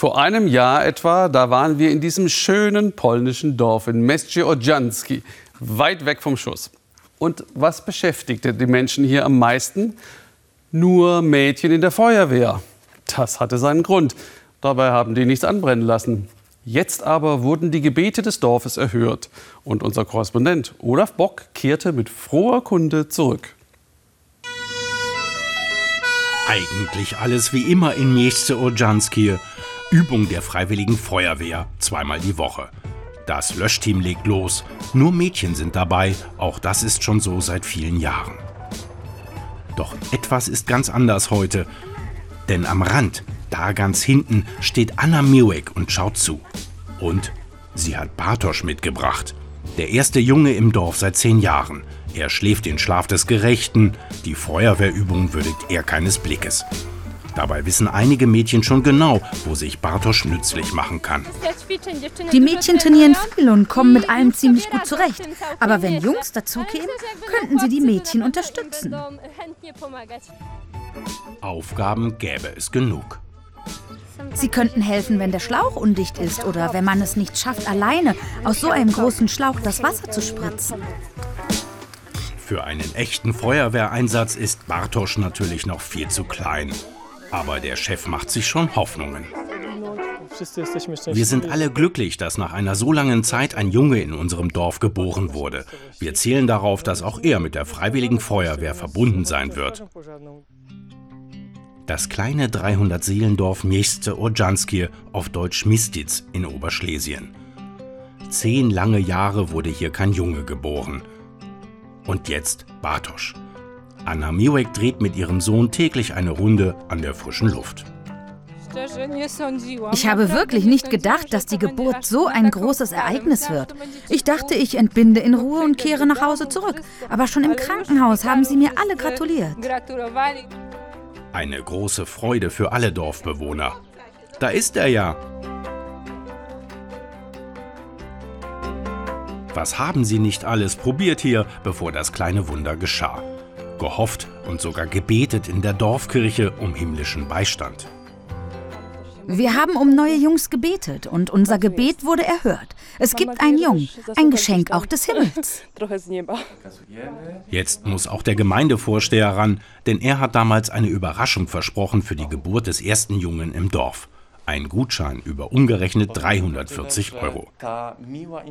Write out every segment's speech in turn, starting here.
Vor einem Jahr etwa, da waren wir in diesem schönen polnischen Dorf in Mescie weit weg vom Schuss. Und was beschäftigte die Menschen hier am meisten? Nur Mädchen in der Feuerwehr. Das hatte seinen Grund. Dabei haben die nichts anbrennen lassen. Jetzt aber wurden die Gebete des Dorfes erhört. Und unser Korrespondent Olaf Bock kehrte mit froher Kunde zurück. Eigentlich alles wie immer in Miejsce Orjanskie. Übung der Freiwilligen Feuerwehr, zweimal die Woche. Das Löschteam legt los. Nur Mädchen sind dabei. Auch das ist schon so seit vielen Jahren. Doch etwas ist ganz anders heute. Denn am Rand, da ganz hinten, steht Anna Miłek und schaut zu. Und sie hat Bartosz mitgebracht. Der erste Junge im Dorf seit zehn Jahren. Er schläft den Schlaf des Gerechten. Die Feuerwehrübung würdigt er keines Blickes. Dabei wissen einige Mädchen schon genau, wo sich Bartosz nützlich machen kann. Die Mädchen trainieren viel und kommen mit allem ziemlich gut zurecht. Aber wenn Jungs dazukämen, könnten sie die Mädchen unterstützen. Aufgaben gäbe es genug. Sie könnten helfen, wenn der Schlauch undicht ist oder wenn man es nicht schafft, alleine aus so einem großen Schlauch das Wasser zu spritzen. Für einen echten Feuerwehreinsatz ist Bartosz natürlich noch viel zu klein. Aber der Chef macht sich schon Hoffnungen. Wir sind alle glücklich, dass nach einer so langen Zeit ein Junge in unserem Dorf geboren wurde. Wir zählen darauf, dass auch er mit der Freiwilligen Feuerwehr verbunden sein wird. Das kleine 300-Seelendorf Miejsce Orjanskie, auf Deutsch Mistitz in Oberschlesien. Zehn lange Jahre wurde hier kein Junge geboren. Und jetzt Bartosz. Anna Miłek dreht mit ihrem Sohn täglich eine Runde an der frischen Luft. Ich habe wirklich nicht gedacht, dass die Geburt so ein großes Ereignis wird. Ich dachte, ich entbinde in Ruhe und kehre nach Hause zurück. Aber schon im Krankenhaus haben sie mir alle gratuliert. Eine große Freude für alle Dorfbewohner. Da ist er ja. Was haben sie nicht alles probiert hier, bevor das kleine Wunder geschah? Gehofft und sogar gebetet in der Dorfkirche um himmlischen Beistand. Wir haben um neue Jungs gebetet und unser Gebet wurde erhört. Es gibt einen Jungen, ein Geschenk auch des Himmels. Jetzt muss auch der Gemeindevorsteher ran, denn er hat damals eine Überraschung versprochen für die Geburt des ersten Jungen im Dorf. Ein Gutschein über umgerechnet 340 Euro.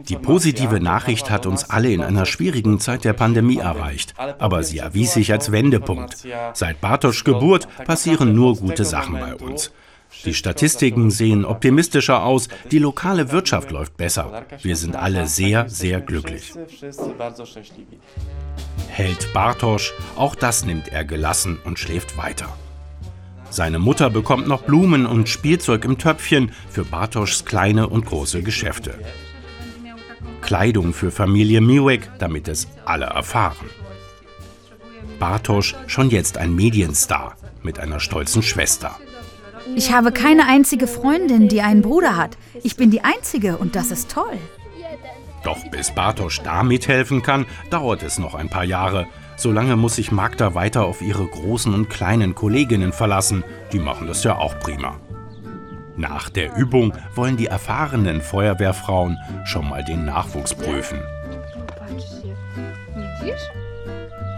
Die positive Nachricht hat uns alle in einer schwierigen Zeit der Pandemie erreicht, aber sie erwies sich als Wendepunkt. Seit Bartosch Geburt passieren nur gute Sachen bei uns. Die Statistiken sehen optimistischer aus, die lokale Wirtschaft läuft besser. Wir sind alle sehr, sehr glücklich. Hält Bartosch, auch das nimmt er gelassen und schläft weiter. Seine Mutter bekommt noch Blumen und Spielzeug im Töpfchen für Bartoschs kleine und große Geschäfte. Kleidung für Familie Miłek, damit es alle erfahren. Bartosch schon jetzt ein Medienstar mit einer stolzen Schwester. Ich habe keine einzige Freundin, die einen Bruder hat. Ich bin die einzige und das ist toll. Doch bis Bartosch da mithelfen kann, dauert es noch ein paar Jahre. Solange muss sich Magda weiter auf ihre großen und kleinen Kolleginnen verlassen. Die machen das ja auch prima. Nach der Übung wollen die erfahrenen Feuerwehrfrauen schon mal den Nachwuchs prüfen.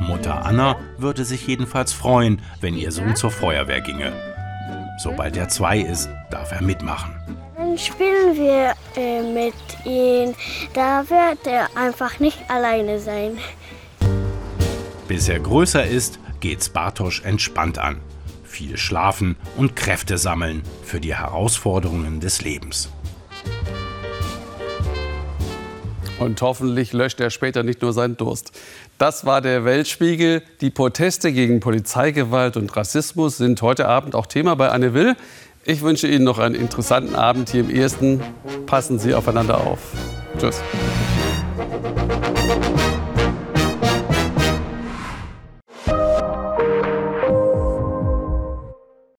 Mutter Anna würde sich jedenfalls freuen, wenn ihr Sohn zur Feuerwehr ginge. Sobald er zwei ist, darf er mitmachen. Dann spielen wir äh, mit ihm. Da wird er einfach nicht alleine sein. Bis er größer ist, geht's Bartosch entspannt an. Viel schlafen und Kräfte sammeln für die Herausforderungen des Lebens. Und hoffentlich löscht er später nicht nur seinen Durst. Das war der Weltspiegel. Die Proteste gegen Polizeigewalt und Rassismus sind heute Abend auch Thema bei Anne Will. Ich wünsche Ihnen noch einen interessanten Abend hier im Ersten. Passen Sie aufeinander auf. Tschüss.